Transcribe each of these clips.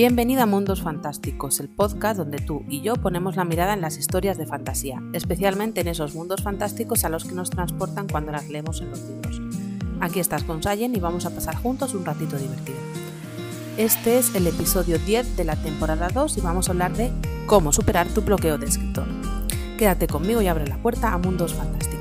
Bienvenido a Mundos Fantásticos, el podcast donde tú y yo ponemos la mirada en las historias de fantasía, especialmente en esos mundos fantásticos a los que nos transportan cuando las leemos en los libros. Aquí estás con Sayen y vamos a pasar juntos un ratito divertido. Este es el episodio 10 de la temporada 2 y vamos a hablar de cómo superar tu bloqueo de escritor. Quédate conmigo y abre la puerta a Mundos Fantásticos.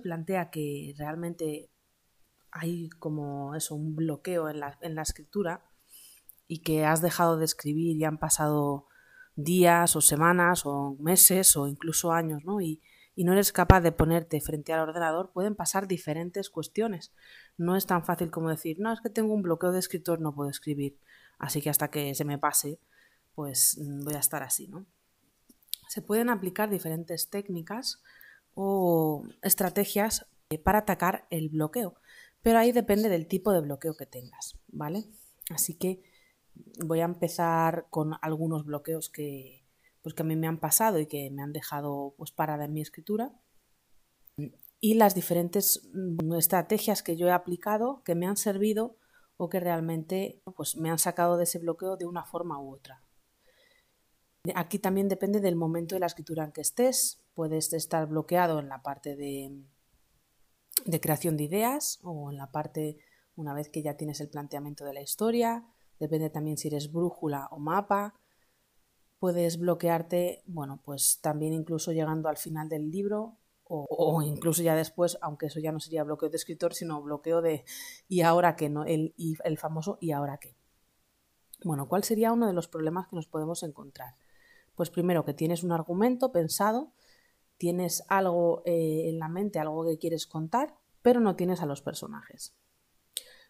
Plantea que realmente hay como eso, un bloqueo en la, en la escritura y que has dejado de escribir y han pasado días o semanas o meses o incluso años, ¿no? Y, y no eres capaz de ponerte frente al ordenador, pueden pasar diferentes cuestiones. No es tan fácil como decir, no, es que tengo un bloqueo de escritor, no puedo escribir. Así que hasta que se me pase, pues mm, voy a estar así, ¿no? Se pueden aplicar diferentes técnicas o estrategias eh, para atacar el bloqueo. Pero ahí depende del tipo de bloqueo que tengas, ¿vale? Así que voy a empezar con algunos bloqueos que, pues que a mí me han pasado y que me han dejado pues parada en mi escritura y las diferentes mm, estrategias que yo he aplicado que me han servido o que realmente pues me han sacado de ese bloqueo de una forma u otra. Aquí también depende del momento de la escritura en que estés, puedes estar bloqueado en la parte de, creación de ideas o en la parte una vez que ya tienes el planteamiento de la historia, depende también si eres brújula o mapa, puedes bloquearte, bueno, pues también incluso llegando al final del libro o, incluso ya después, aunque eso ya no sería bloqueo de escritor, sino bloqueo de y ahora qué, ¿no? El, el famoso y ahora qué. Bueno, ¿cuál sería uno de los problemas que nos podemos encontrar? Pues primero que tienes un argumento pensado tienes algo eh, en la mente, algo que quieres contar, pero no tienes a los personajes.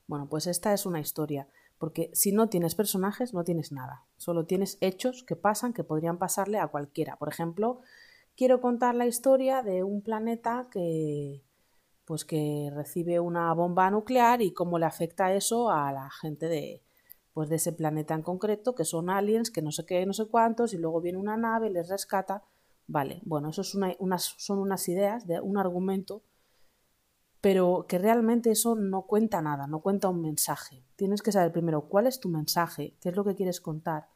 Bueno, pues esta es una historia, porque si no tienes personajes, no tienes nada. Solo tienes hechos que pasan, que podrían pasarle a cualquiera. Por ejemplo, quiero contar la historia de un planeta que pues que recibe una bomba nuclear y cómo le afecta eso a la gente de pues de ese planeta en concreto, que son aliens, que no sé qué, no sé cuántos, y luego viene una nave, les rescata. Vale, bueno, eso son unas ideas, de un argumento, pero que realmente eso no cuenta nada, no cuenta un mensaje. Tienes que saber primero cuál es tu mensaje, qué es lo que quieres contar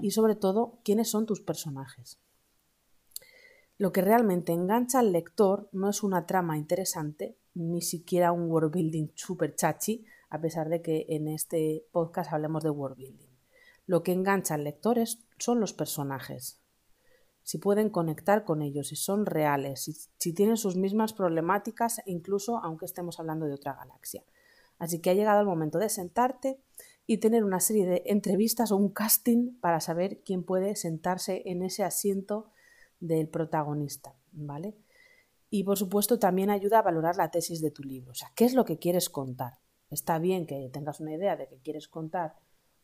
y sobre todo quiénes son tus personajes. Lo que realmente engancha al lector no es una trama interesante, ni siquiera un world building super chachi, a pesar de que en este podcast hablemos de world building. Lo que engancha al lector son los personajes, si pueden conectar con ellos, si son reales, si, tienen sus mismas problemáticas, incluso aunque estemos hablando de otra galaxia. Así que ha llegado el momento de sentarte y tener una serie de entrevistas o un casting para saber quién puede sentarse en ese asiento del protagonista, ¿vale? Y por supuesto también ayuda a valorar la tesis de tu libro, o sea, ¿qué es lo que quieres contar? Está bien que tengas una idea de qué quieres contar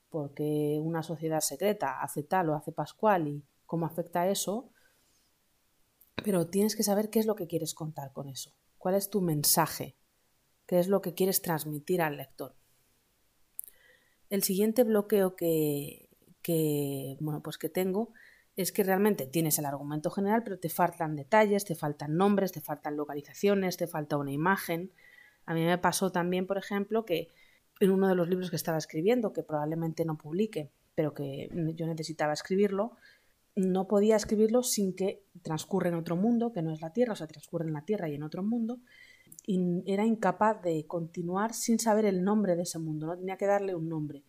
porque una sociedad secreta hace tal o hace pascual y cómo afecta eso, pero tienes que saber qué es lo que quieres contar con eso, cuál es tu mensaje, qué es lo que quieres transmitir al lector. El siguiente bloqueo que, bueno, pues que tengo es que realmente tienes el argumento general, pero te faltan detalles, te faltan nombres, te faltan localizaciones, te falta una imagen. A mí me pasó también, por ejemplo, que en uno de los libros que estaba escribiendo, que probablemente no publique, pero que yo necesitaba escribirlo, no podía escribirlo sin que transcurre en otro mundo, que no es la Tierra, o sea, transcurre en la Tierra y en otro mundo, y era incapaz de continuar sin saber el nombre de ese mundo, no tenía que darle un nombre.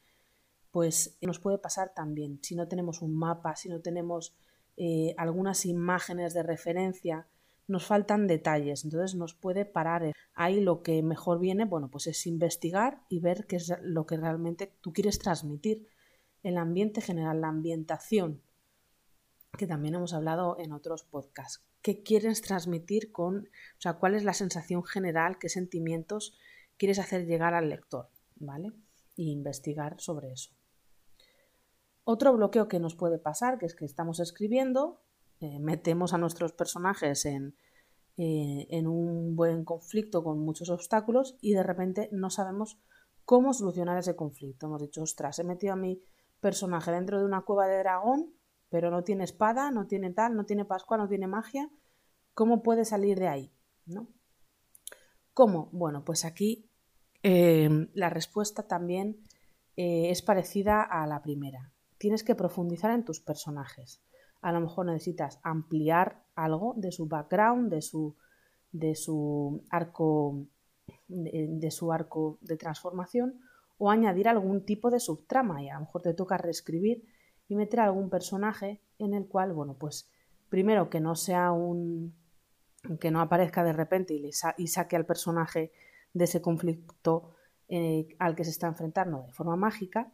Pues nos puede pasar también, si no tenemos un mapa, si no tenemos eh, algunas imágenes de referencia, nos faltan detalles, entonces nos puede parar. Ahí lo que mejor viene, bueno, pues es investigar y ver qué es lo que realmente tú quieres transmitir. El ambiente general, la ambientación, que también hemos hablado en otros podcasts. ¿Qué quieres transmitir con, o sea, cuál es la sensación general, qué sentimientos quieres hacer llegar al lector, ¿vale? Y investigar sobre eso. Otro bloqueo que nos puede pasar, que es que estamos escribiendo, eh, metemos a nuestros personajes en, eh, en un buen conflicto con muchos obstáculos y de repente no sabemos cómo solucionar ese conflicto. Hemos dicho, ostras, he metido a mi personaje dentro de una cueva de dragón, pero no tiene espada, no tiene tal, no tiene pascua, no tiene magia. ¿Cómo puede salir de ahí? ¿No? ¿Cómo? Bueno, pues aquí eh, la respuesta también eh, es parecida a la primera. Tienes que profundizar en tus personajes. A lo mejor necesitas ampliar algo de su background, de su, de su arco de, su arco de transformación o añadir algún tipo de subtrama y a lo mejor te toca reescribir y meter algún personaje en el cual, bueno, pues primero que no sea un que no aparezca de repente y, saque al personaje de ese conflicto eh, al que se está enfrentando de forma mágica,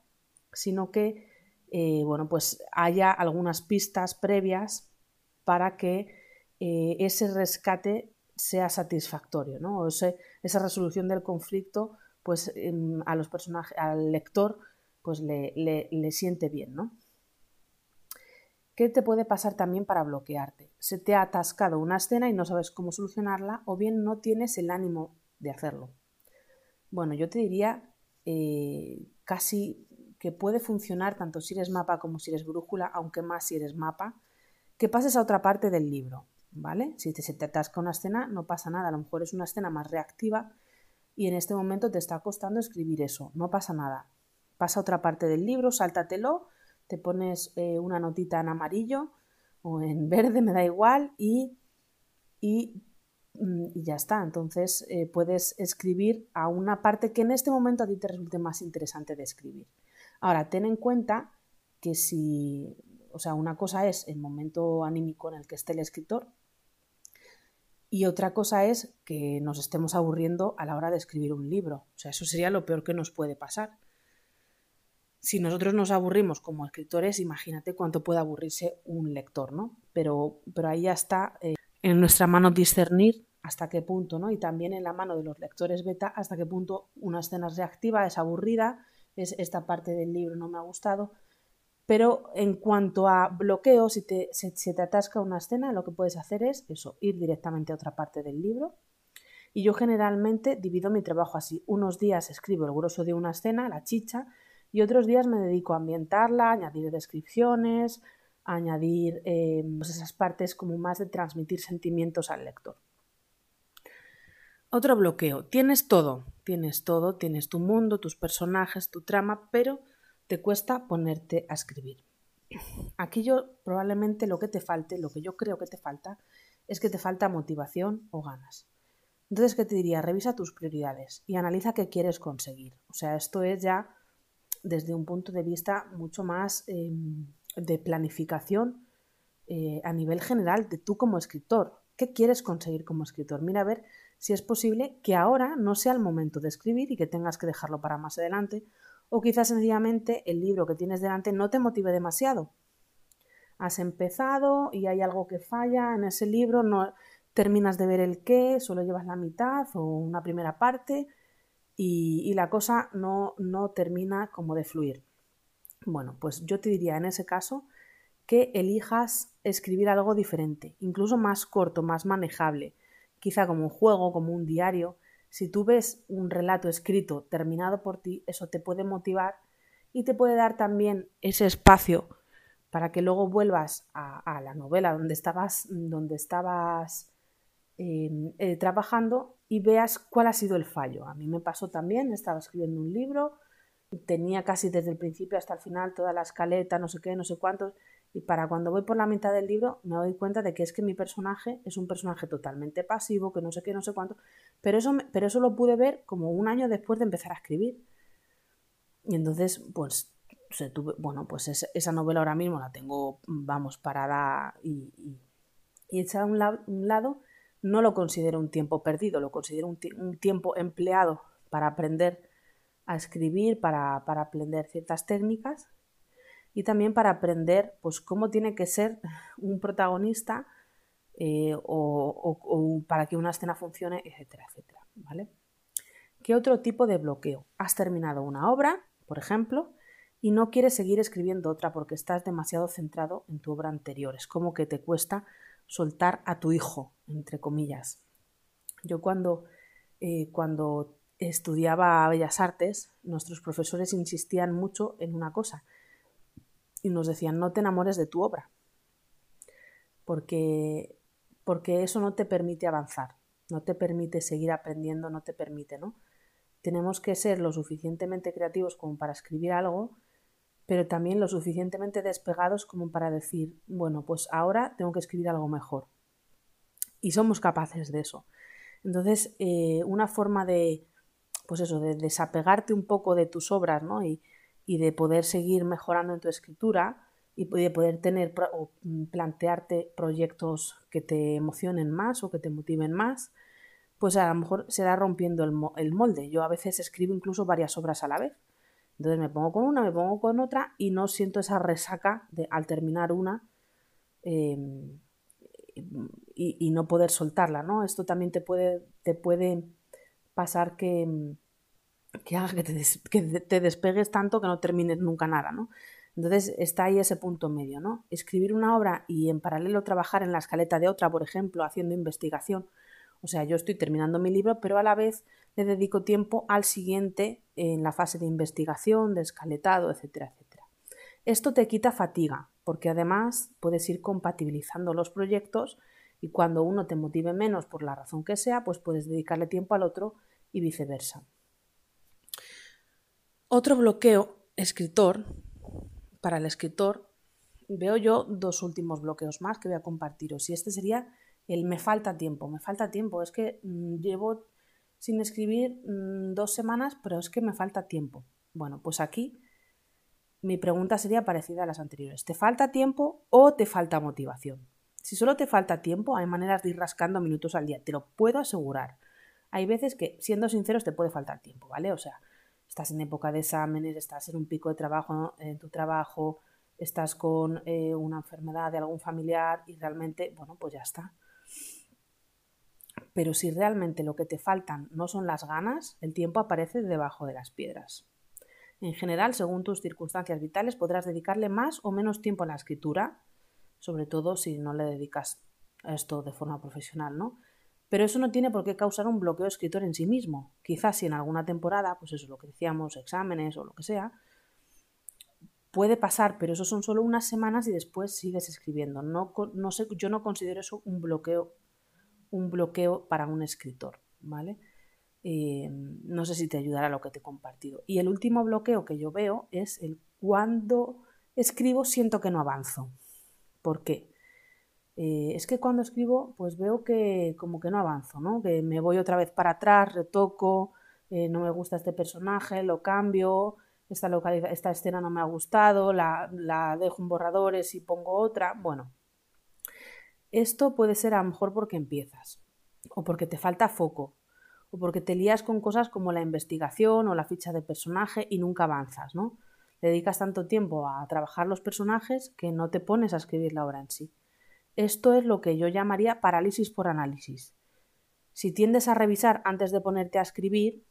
sino que eh, bueno, pues haya algunas pistas previas para que eh, ese rescate sea satisfactorio, ¿no? O esa resolución del conflicto, pues a los personajes, al lector, pues le, le, siente bien, ¿no? ¿Qué te puede pasar también para bloquearte? Se te ha atascado una escena y no sabes cómo solucionarla o bien no tienes el ánimo de hacerlo. Bueno, yo te diría eh, casi que puede funcionar tanto si eres mapa como si eres brújula, aunque más si eres mapa, que pases a otra parte del libro, ¿vale? Si te, se te atasca una escena, no pasa nada, a lo mejor es una escena más reactiva y en este momento te está costando escribir eso, no pasa nada. Pasa a otra parte del libro, sáltatelo, te pones eh, una notita en amarillo o en verde, me da igual, y, y Mm, ya está. Entonces eh, puedes escribir a una parte que en este momento a ti te resulte más interesante de escribir. Ahora, ten en cuenta que si, o sea, una cosa es el momento anímico en el que esté el escritor y otra cosa es que nos estemos aburriendo a la hora de escribir un libro. O sea, eso sería lo peor que nos puede pasar. Si nosotros nos aburrimos como escritores, imagínate cuánto puede aburrirse un lector, ¿no? Pero, pero ahí ya está. Eh, en nuestra mano discernir hasta qué punto, ¿no? Y también en la mano de los lectores beta hasta qué punto una escena es reactiva, es aburrida, es esta parte del libro no me ha gustado. Pero en cuanto a bloqueo, si te, se te atasca una escena, lo que puedes hacer es eso, ir directamente a otra parte del libro. Y yo generalmente divido mi trabajo así. Unos días escribo el grosso de una escena, la chicha, y otros días me dedico a ambientarla, añadir descripciones, añadir eh, pues esas partes como más de transmitir sentimientos al lector. Otro bloqueo. Tienes todo, tienes todo, tienes tu mundo, tus personajes, tu trama, pero te cuesta ponerte a escribir. Aquí yo probablemente lo que te falte, lo que yo creo que te falta, es que te falta motivación o ganas. Entonces, ¿qué te diría? Revisa tus prioridades y analiza qué quieres conseguir. O sea, esto es ya desde un punto de vista mucho más em, de planificación eh, a nivel general de tú como escritor. ¿Qué quieres conseguir como escritor? Mira a ver si es posible que ahora no sea el momento de escribir y que tengas que dejarlo para más adelante, o quizás sencillamente el libro que tienes delante no te motive demasiado. Has empezado y hay algo que falla en ese libro, no terminas de ver el qué, solo llevas la mitad o una primera parte y, la cosa no, no termina como de fluir. Bueno, pues yo te diría en ese caso que elijas escribir algo diferente, incluso más corto, más manejable, quizá como un juego, como un diario. Si tú ves un relato escrito terminado por ti, eso te puede motivar y te puede dar también ese espacio para que luego vuelvas a, la novela donde estabas, donde estabas em, eh, trabajando y veas cuál ha sido el fallo. A mí me pasó también, estaba escribiendo un libro, tenía casi desde el principio hasta el final toda la escaleta, no sé qué, no sé cuántos, y para cuando voy por la mitad del libro me doy cuenta de que es que mi personaje es un personaje totalmente pasivo, que no sé qué, no sé cuánto, pero eso, pero eso lo pude ver como un año después de empezar a escribir. Y entonces, pues, bueno, pues esa novela ahora mismo la tengo, vamos, parada y, y, echada a un, lado, no lo considero un tiempo perdido, lo considero un, tiempo empleado para aprender a escribir, para, aprender ciertas técnicas y también para aprender pues cómo tiene que ser un protagonista eh, o, para que una escena funcione, etcétera, etcétera. ¿vale? ¿Qué otro tipo de bloqueo? Has terminado una obra, por ejemplo, y no quieres seguir escribiendo otra porque estás demasiado centrado en tu obra anterior. Es como que te cuesta soltar a tu hijo, entre comillas. Yo cuando, eh, cuando estudiaba Bellas Artes, nuestros profesores insistían mucho en una cosa y nos decían no te enamores de tu obra, porque, porque eso no te permite avanzar, no te permite seguir aprendiendo, no te permite, ¿no? Tenemos que ser lo suficientemente creativos como para escribir algo, pero también lo suficientemente despegados como para decir, bueno, pues ahora tengo que escribir algo mejor. Y somos capaces de eso. Entonces, eh, una forma de, pues eso, de desapegarte un poco de tus obras, ¿no? Y, y de poder seguir mejorando en tu escritura y de poder tener o mm, plantearte proyectos que te emocionen más o que te motiven más, pues a lo mejor será rompiendo el, molde. Yo a veces escribo incluso varias obras a la vez. Entonces me pongo con una, me pongo con otra y no siento esa resaca de al terminar una em, y, no poder soltarla, ¿no? Esto también te puede, te puede pasar que, que haga que te, que te despegues tanto que no termines nunca nada, ¿no? Entonces está ahí ese punto medio, ¿no? Escribir una obra y en paralelo trabajar en la escaleta de otra, por ejemplo, haciendo investigación. O sea, yo estoy terminando mi libro, pero a la vez le dedico tiempo al siguiente en la fase de investigación, de escaletado, etcétera, etcétera. Esto te quita fatiga, porque además puedes ir compatibilizando los proyectos y cuando uno te motive menos por la razón que sea, pues puedes dedicarle tiempo al otro y viceversa. Otro bloqueo escritor, para el escritor, veo yo dos últimos bloqueos más que voy a compartiros. Y este sería el me falta tiempo. Me falta tiempo. Es que mm, llevo sin escribir mm, dos semanas, pero es que me falta tiempo. Bueno, pues aquí mi pregunta sería parecida a las anteriores. ¿Te falta tiempo o te falta motivación? Si solo te falta tiempo, hay maneras de ir rascando minutos al día, te lo puedo asegurar. Hay veces que, siendo sinceros, te puede faltar tiempo, ¿vale? O sea, estás en época de exámenes, estás en un pico de trabajo en tu trabajo, estás con eh, una enfermedad de algún familiar y realmente, bueno, pues ya está. Pero si realmente lo que te faltan no son las ganas, el tiempo aparece debajo de las piedras. En general, según tus circunstancias vitales, podrás dedicarle más o menos tiempo a la escritura, sobre todo si no le dedicas esto de forma profesional, ¿no? Pero eso no tiene por qué causar un bloqueo escritor en sí mismo. Quizás si en alguna temporada, pues eso es lo que decíamos, exámenes o lo que sea, puede pasar, pero eso son solo unas semanas y después sigues escribiendo. No, no sé, yo no considero eso un bloqueo, un bloqueo para un escritor, ¿vale? Eh, no sé si te ayudará lo que te he compartido. Y el último bloqueo que yo veo es el cuando escribo siento que no avanzo. ¿Por qué? Eh, es que cuando escribo, pues veo que como que no avanzo, ¿no? Que me voy otra vez para atrás, retoco, eh, no me gusta este personaje, lo cambio, esta, esta escena no me ha gustado, la, la dejo en borradores y pongo otra. Bueno, esto puede ser a lo mejor porque empiezas, o porque te falta foco, o porque te lías con cosas como la investigación o la ficha de personaje y nunca avanzas, ¿no? Dedicas tanto tiempo a trabajar los personajes que no te pones a escribir la obra en sí. Esto es lo que yo llamaría parálisis por análisis. Si tiendes a revisar antes de ponerte a escribir,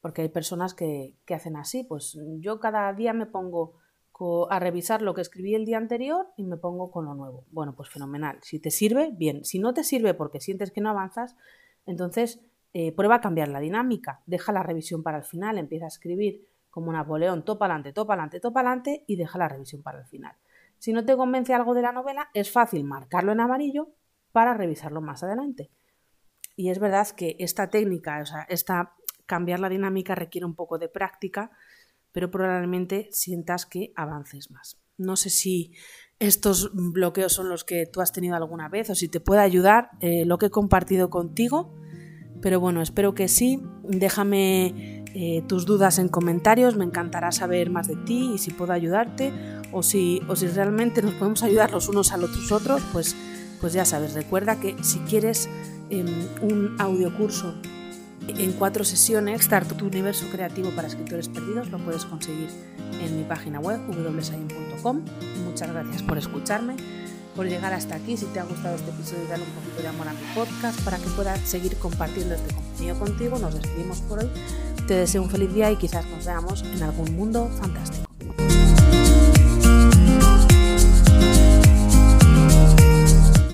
porque hay personas que, hacen así, pues yo cada día me pongo a revisar lo que escribí el día anterior y me pongo con lo nuevo. Bueno, pues fenomenal. Si te sirve, bien. Si no te sirve porque sientes que no avanzas, entonces eh, prueba a cambiar la dinámica. Deja la revisión para el final, empieza a escribir como Napoleón, topa adelante, topa adelante, topa adelante y deja la revisión para el final. Si no te convence algo de la novela, es fácil marcarlo en amarillo para revisarlo más adelante. Y es verdad que esta técnica, o sea, esta cambiar la dinámica requiere un poco de práctica, pero probablemente sientas que avances más. No sé si estos bloqueos son los que tú has tenido alguna vez o si te puede ayudar eh, lo que he compartido contigo, pero bueno, espero que sí. Déjame eh, tus dudas en comentarios, me encantará saber más de ti y si puedo ayudarte o si, o si realmente nos podemos ayudar los unos a los otros, pues, pues ya sabes, recuerda que si quieres em, un audiocurso en cuatro sesiones, Start tu universo creativo para escritores perdidos, lo puedes conseguir en mi página web www.sayin.com. Muchas gracias por escucharme, por llegar hasta aquí. Si te ha gustado este episodio, dale un poquito de amor a mi podcast para que pueda seguir compartiendo este contenido contigo. Nos despedimos por hoy. Te deseo un feliz día y quizás nos veamos en algún mundo fantástico.